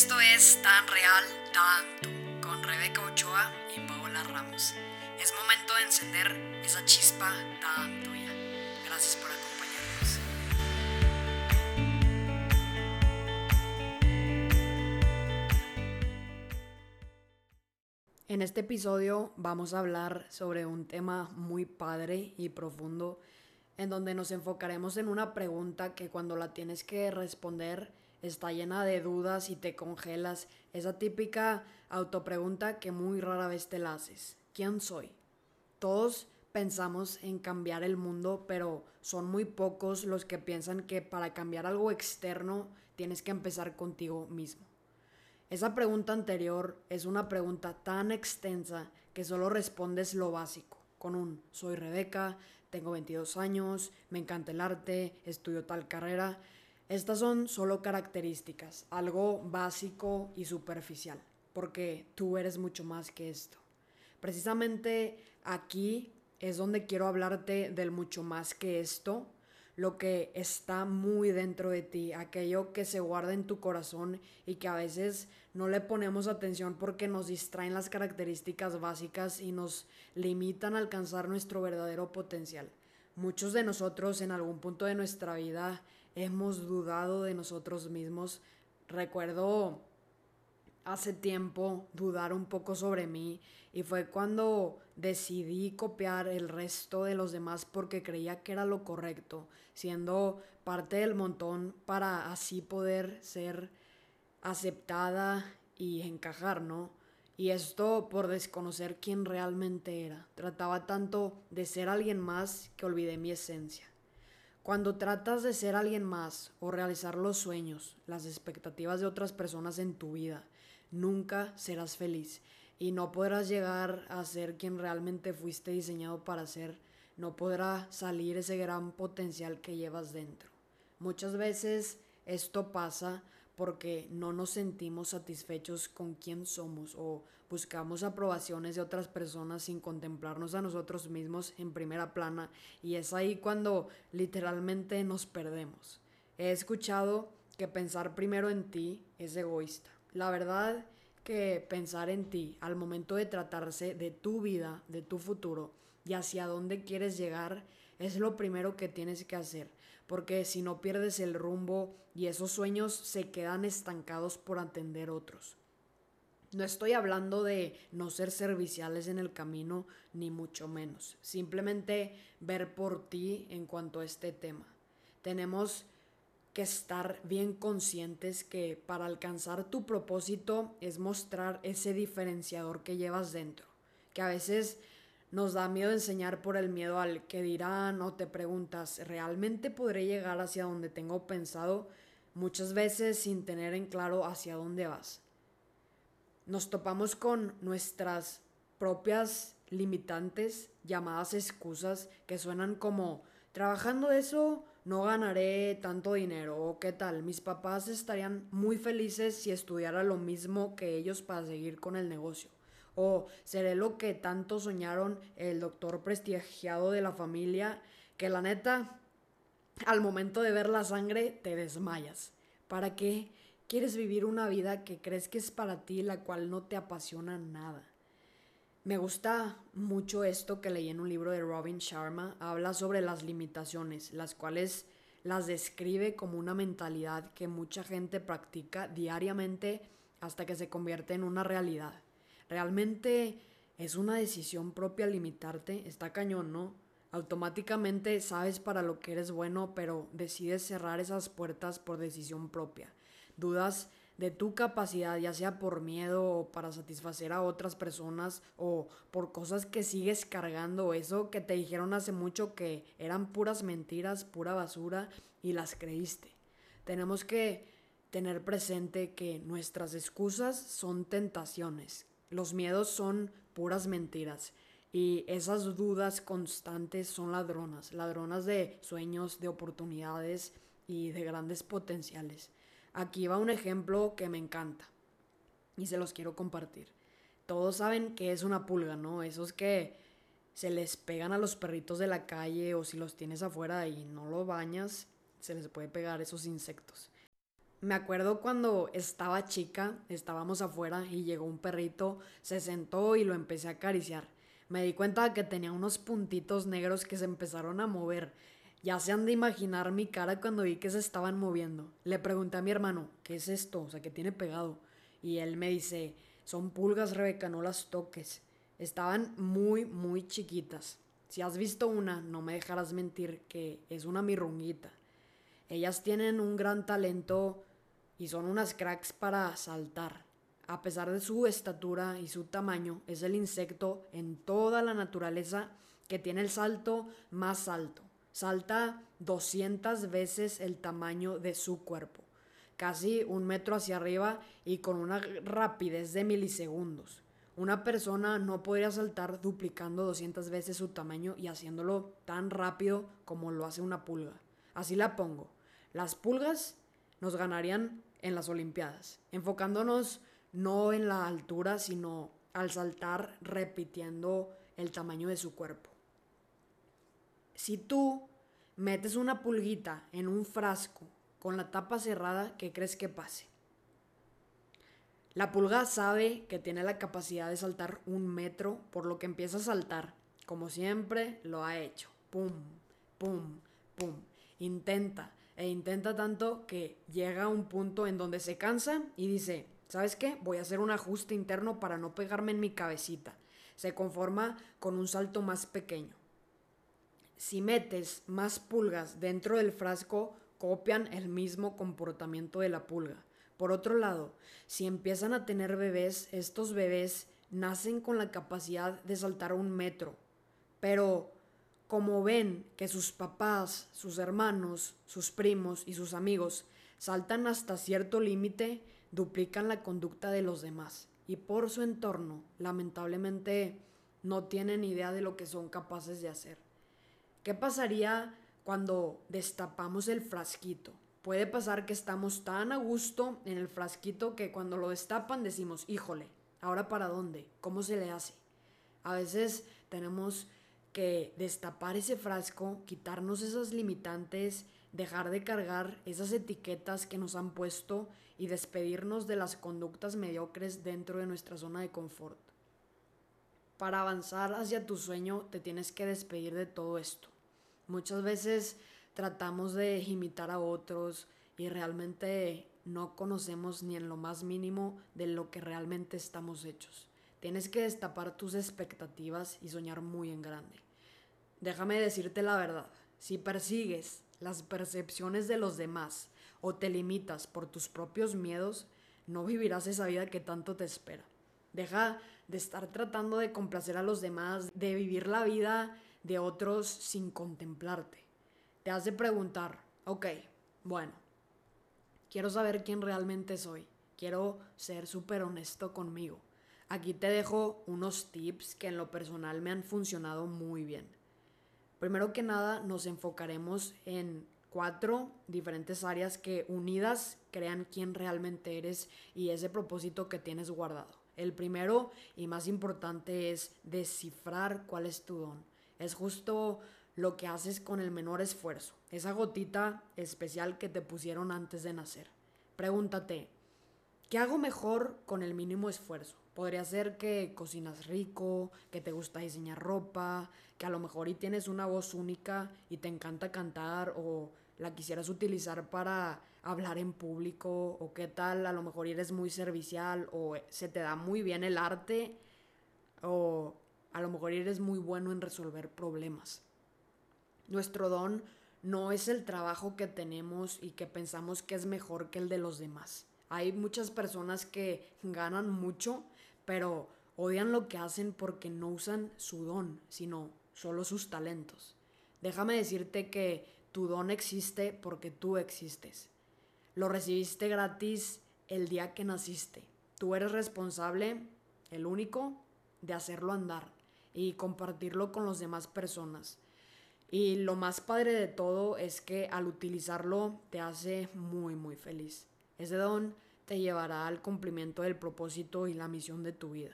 Esto es Tan Real, Tanto, con Rebeca Ochoa y Paola Ramos. Es momento de encender esa chispa tan tuya. Gracias por acompañarnos. En este episodio vamos a hablar sobre un tema muy padre y profundo en donde nos enfocaremos en una pregunta que cuando la tienes que responder está llena de dudas y te congelas. Esa típica autopregunta que muy rara vez te la haces. ¿Quién soy? Todos pensamos en cambiar el mundo, pero son muy pocos los que piensan que para cambiar algo externo tienes que empezar contigo mismo. Esa pregunta anterior es una pregunta tan extensa que solo respondes lo básico, con un soy Rebeca, tengo 22 años, me encanta el arte, estudio tal carrera. Estas son solo características, algo básico y superficial, porque tú eres mucho más que esto. Precisamente aquí es donde quiero hablarte del mucho más que esto, lo que está muy dentro de ti, aquello que se guarda en tu corazón y que a veces no le ponemos atención porque nos distraen las características básicas y nos limitan a alcanzar nuestro verdadero potencial. Muchos de nosotros en algún punto de nuestra vida hemos dudado de nosotros mismos. Recuerdo hace tiempo dudar un poco sobre mí y fue cuando decidí copiar el resto de los demás porque creía que era lo correcto, siendo parte del montón para así poder ser aceptada y encajar, ¿no? Y esto por desconocer quién realmente era. Trataba tanto de ser alguien más que olvidé mi esencia. Cuando tratas de ser alguien más o realizar los sueños, las expectativas de otras personas en tu vida, nunca serás feliz y no podrás llegar a ser quien realmente fuiste diseñado para ser. No podrá salir ese gran potencial que llevas dentro. Muchas veces esto pasa porque no nos sentimos satisfechos con quién somos o buscamos aprobaciones de otras personas sin contemplarnos a nosotros mismos en primera plana y es ahí cuando literalmente nos perdemos. He escuchado que pensar primero en ti es egoísta. La verdad que pensar en ti al momento de tratarse de tu vida, de tu futuro y hacia dónde quieres llegar es lo primero que tienes que hacer porque si no pierdes el rumbo y esos sueños se quedan estancados por atender otros. No estoy hablando de no ser serviciales en el camino, ni mucho menos. Simplemente ver por ti en cuanto a este tema. Tenemos que estar bien conscientes que para alcanzar tu propósito es mostrar ese diferenciador que llevas dentro. Que a veces nos da miedo enseñar por el miedo al que dirán o te preguntas, ¿realmente podré llegar hacia donde tengo pensado? Muchas veces sin tener en claro hacia dónde vas. Nos topamos con nuestras propias limitantes llamadas excusas que suenan como trabajando eso no ganaré tanto dinero o qué tal, mis papás estarían muy felices si estudiara lo mismo que ellos para seguir con el negocio. O seré lo que tanto soñaron el doctor prestigiado de la familia, que la neta, al momento de ver la sangre, te desmayas. ¿Para qué quieres vivir una vida que crees que es para ti, la cual no te apasiona nada? Me gusta mucho esto que leí en un libro de Robin Sharma. Habla sobre las limitaciones, las cuales las describe como una mentalidad que mucha gente practica diariamente hasta que se convierte en una realidad. Realmente es una decisión propia limitarte, está cañón, ¿no? Automáticamente sabes para lo que eres bueno, pero decides cerrar esas puertas por decisión propia. Dudas de tu capacidad, ya sea por miedo o para satisfacer a otras personas o por cosas que sigues cargando, eso que te dijeron hace mucho que eran puras mentiras, pura basura y las creíste. Tenemos que tener presente que nuestras excusas son tentaciones, los miedos son puras mentiras y esas dudas constantes son ladronas, ladronas de sueños, de oportunidades y de grandes potenciales. Aquí va un ejemplo que me encanta y se los quiero compartir. Todos saben que es una pulga, ¿no? Esos que se les pegan a los perritos de la calle o si los tienes afuera y no lo bañas, se les puede pegar esos insectos. Me acuerdo cuando estaba chica, estábamos afuera y llegó un perrito, se sentó y lo empecé a acariciar. Me di cuenta que tenía unos puntitos negros que se empezaron a mover. Ya se han de imaginar mi cara cuando vi que se estaban moviendo. Le pregunté a mi hermano, ¿qué es esto? O sea, ¿qué tiene pegado? Y él me dice, son pulgas, Rebeca, no las toques. Estaban muy, muy chiquitas. Si has visto una, no me dejarás mentir que es una mirrunguita. Ellas tienen un gran talento y son unas cracks para saltar. A pesar de su estatura y su tamaño, es el insecto en toda la naturaleza que tiene el salto más alto. Salta 200 veces el tamaño de su cuerpo, casi un metro hacia arriba y con una rapidez de milisegundos. Una persona no podría saltar duplicando 200 veces su tamaño y haciéndolo tan rápido como lo hace una pulga. Así la pongo. Las pulgas nos ganarían en las Olimpiadas, enfocándonos no en la altura, sino al saltar repitiendo el tamaño de su cuerpo. Si tú metes una pulguita en un frasco con la tapa cerrada, ¿qué crees que pase? La pulga sabe que tiene la capacidad de saltar un metro, por lo que empieza a saltar, como siempre lo ha hecho. Pum, pum, pum. Intenta, e intenta tanto que llega a un punto en donde se cansa y dice, ¿sabes qué? Voy a hacer un ajuste interno para no pegarme en mi cabecita. Se conforma con un salto más pequeño. Si metes más pulgas dentro del frasco, copian el mismo comportamiento de la pulga. Por otro lado, si empiezan a tener bebés, estos bebés nacen con la capacidad de saltar un metro, pero como ven que sus papás, sus hermanos, sus primos y sus amigos saltan hasta cierto límite, duplican la conducta de los demás y por su entorno, lamentablemente, no tienen idea de lo que son capaces de hacer. ¿Qué pasaría cuando destapamos el frasquito? Puede pasar que estamos tan a gusto en el frasquito que cuando lo destapan decimos, híjole, ¿ahora para dónde? ¿Cómo se le hace? A veces tenemos que destapar ese frasco, quitarnos esas limitantes, dejar de cargar esas etiquetas que nos han puesto y despedirnos de las conductas mediocres dentro de nuestra zona de confort. Para avanzar hacia tu sueño te tienes que despedir de todo esto. Muchas veces tratamos de imitar a otros y realmente no conocemos ni en lo más mínimo de lo que realmente estamos hechos. Tienes que destapar tus expectativas y soñar muy en grande. Déjame decirte la verdad, si persigues las percepciones de los demás o te limitas por tus propios miedos, no vivirás esa vida que tanto te espera. Deja de estar tratando de complacer a los demás, de vivir la vida de otros sin contemplarte. Te has de preguntar, ok, bueno, quiero saber quién realmente soy, quiero ser súper honesto conmigo. Aquí te dejo unos tips que en lo personal me han funcionado muy bien. Primero que nada nos enfocaremos en cuatro diferentes áreas que unidas crean quién realmente eres y ese propósito que tienes guardado. El primero y más importante es descifrar cuál es tu don. Es justo lo que haces con el menor esfuerzo, esa gotita especial que te pusieron antes de nacer. Pregúntate, ¿qué hago mejor con el mínimo esfuerzo? Podría ser que cocinas rico, que te gusta diseñar ropa, que a lo mejor y tienes una voz única y te encanta cantar o la quisieras utilizar para hablar en público o qué tal, a lo mejor eres muy servicial o se te da muy bien el arte o a lo mejor eres muy bueno en resolver problemas. Nuestro don no es el trabajo que tenemos y que pensamos que es mejor que el de los demás. Hay muchas personas que ganan mucho pero odian lo que hacen porque no usan su don, sino solo sus talentos. Déjame decirte que tu don existe porque tú existes. Lo recibiste gratis el día que naciste. Tú eres responsable, el único, de hacerlo andar y compartirlo con las demás personas. Y lo más padre de todo es que al utilizarlo te hace muy muy feliz. Ese don te llevará al cumplimiento del propósito y la misión de tu vida.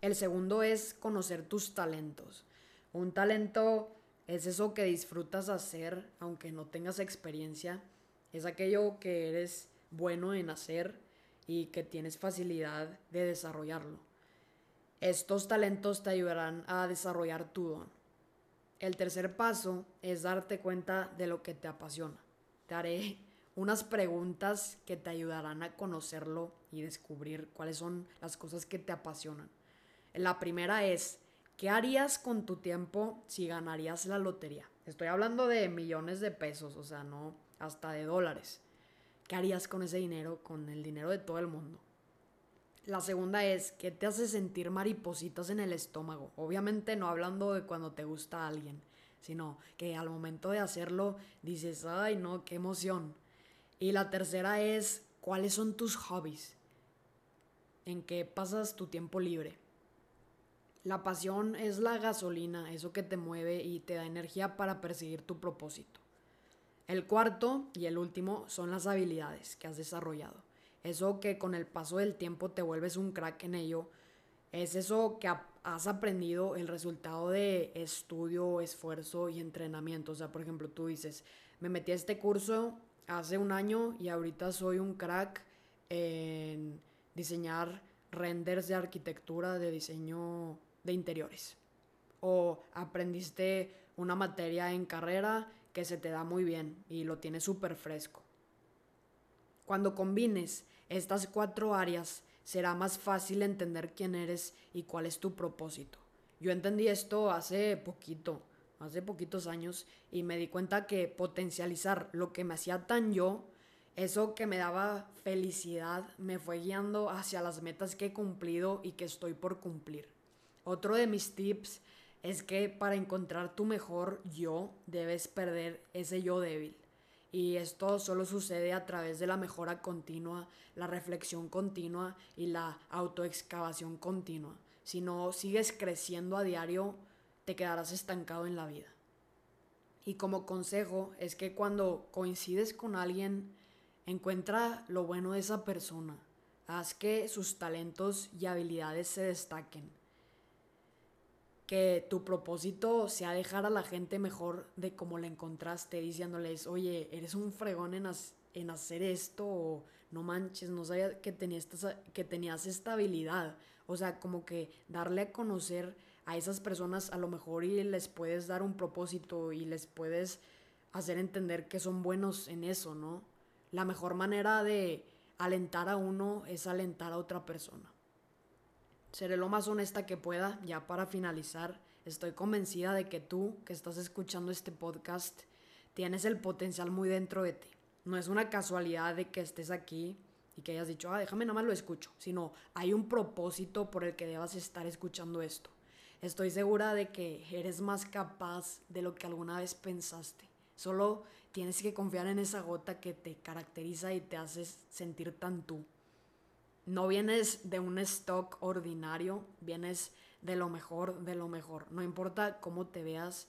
El segundo es conocer tus talentos. Un talento es eso que disfrutas hacer aunque no tengas experiencia. Es aquello que eres bueno en hacer y que tienes facilidad de desarrollarlo. Estos talentos te ayudarán a desarrollar tu don. El tercer paso es darte cuenta de lo que te apasiona. Te haré unas preguntas que te ayudarán a conocerlo y descubrir cuáles son las cosas que te apasionan. La primera es, ¿qué harías con tu tiempo si ganarías la lotería? Estoy hablando de millones de pesos, o sea, no hasta de dólares. ¿Qué harías con ese dinero, con el dinero de todo el mundo? La segunda es, ¿qué te hace sentir maripositas en el estómago? Obviamente no hablando de cuando te gusta alguien, sino que al momento de hacerlo dices, ay no, qué emoción. Y la tercera es, ¿cuáles son tus hobbies? ¿En qué pasas tu tiempo libre? La pasión es la gasolina, eso que te mueve y te da energía para perseguir tu propósito. El cuarto y el último son las habilidades que has desarrollado. Eso que con el paso del tiempo te vuelves un crack en ello. Es eso que has aprendido el resultado de estudio, esfuerzo y entrenamiento. O sea, por ejemplo, tú dices, me metí a este curso hace un año y ahorita soy un crack en diseñar renders de arquitectura, de diseño de interiores. O aprendiste una materia en carrera que se te da muy bien y lo tienes súper fresco. Cuando combines estas cuatro áreas, será más fácil entender quién eres y cuál es tu propósito. Yo entendí esto hace poquito, hace poquitos años, y me di cuenta que potencializar lo que me hacía tan yo, eso que me daba felicidad, me fue guiando hacia las metas que he cumplido y que estoy por cumplir. Otro de mis tips es que para encontrar tu mejor yo debes perder ese yo débil. Y esto solo sucede a través de la mejora continua, la reflexión continua y la autoexcavación continua. Si no sigues creciendo a diario, te quedarás estancado en la vida. Y como consejo es que cuando coincides con alguien, encuentra lo bueno de esa persona. Haz que sus talentos y habilidades se destaquen que tu propósito sea dejar a la gente mejor de como la encontraste, diciéndoles, oye, eres un fregón en, en hacer esto, o no manches, no sabía que tenías, que tenías esta habilidad. O sea, como que darle a conocer a esas personas a lo mejor y les puedes dar un propósito y les puedes hacer entender que son buenos en eso, ¿no? La mejor manera de alentar a uno es alentar a otra persona. Seré lo más honesta que pueda, ya para finalizar. Estoy convencida de que tú, que estás escuchando este podcast, tienes el potencial muy dentro de ti. No es una casualidad de que estés aquí y que hayas dicho, ah, déjame nada más lo escucho, sino hay un propósito por el que debas estar escuchando esto. Estoy segura de que eres más capaz de lo que alguna vez pensaste. Solo tienes que confiar en esa gota que te caracteriza y te hace sentir tan tú. No vienes de un stock ordinario, vienes de lo mejor, de lo mejor. No importa cómo te veas,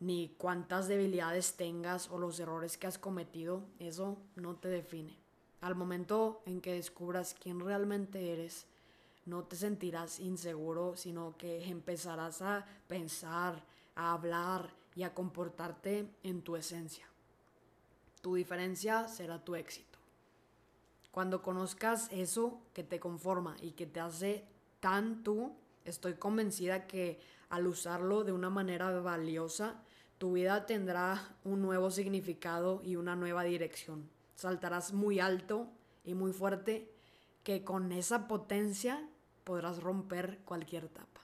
ni cuántas debilidades tengas o los errores que has cometido, eso no te define. Al momento en que descubras quién realmente eres, no te sentirás inseguro, sino que empezarás a pensar, a hablar y a comportarte en tu esencia. Tu diferencia será tu éxito. Cuando conozcas eso que te conforma y que te hace tan tú, estoy convencida que al usarlo de una manera valiosa, tu vida tendrá un nuevo significado y una nueva dirección. Saltarás muy alto y muy fuerte que con esa potencia podrás romper cualquier tapa.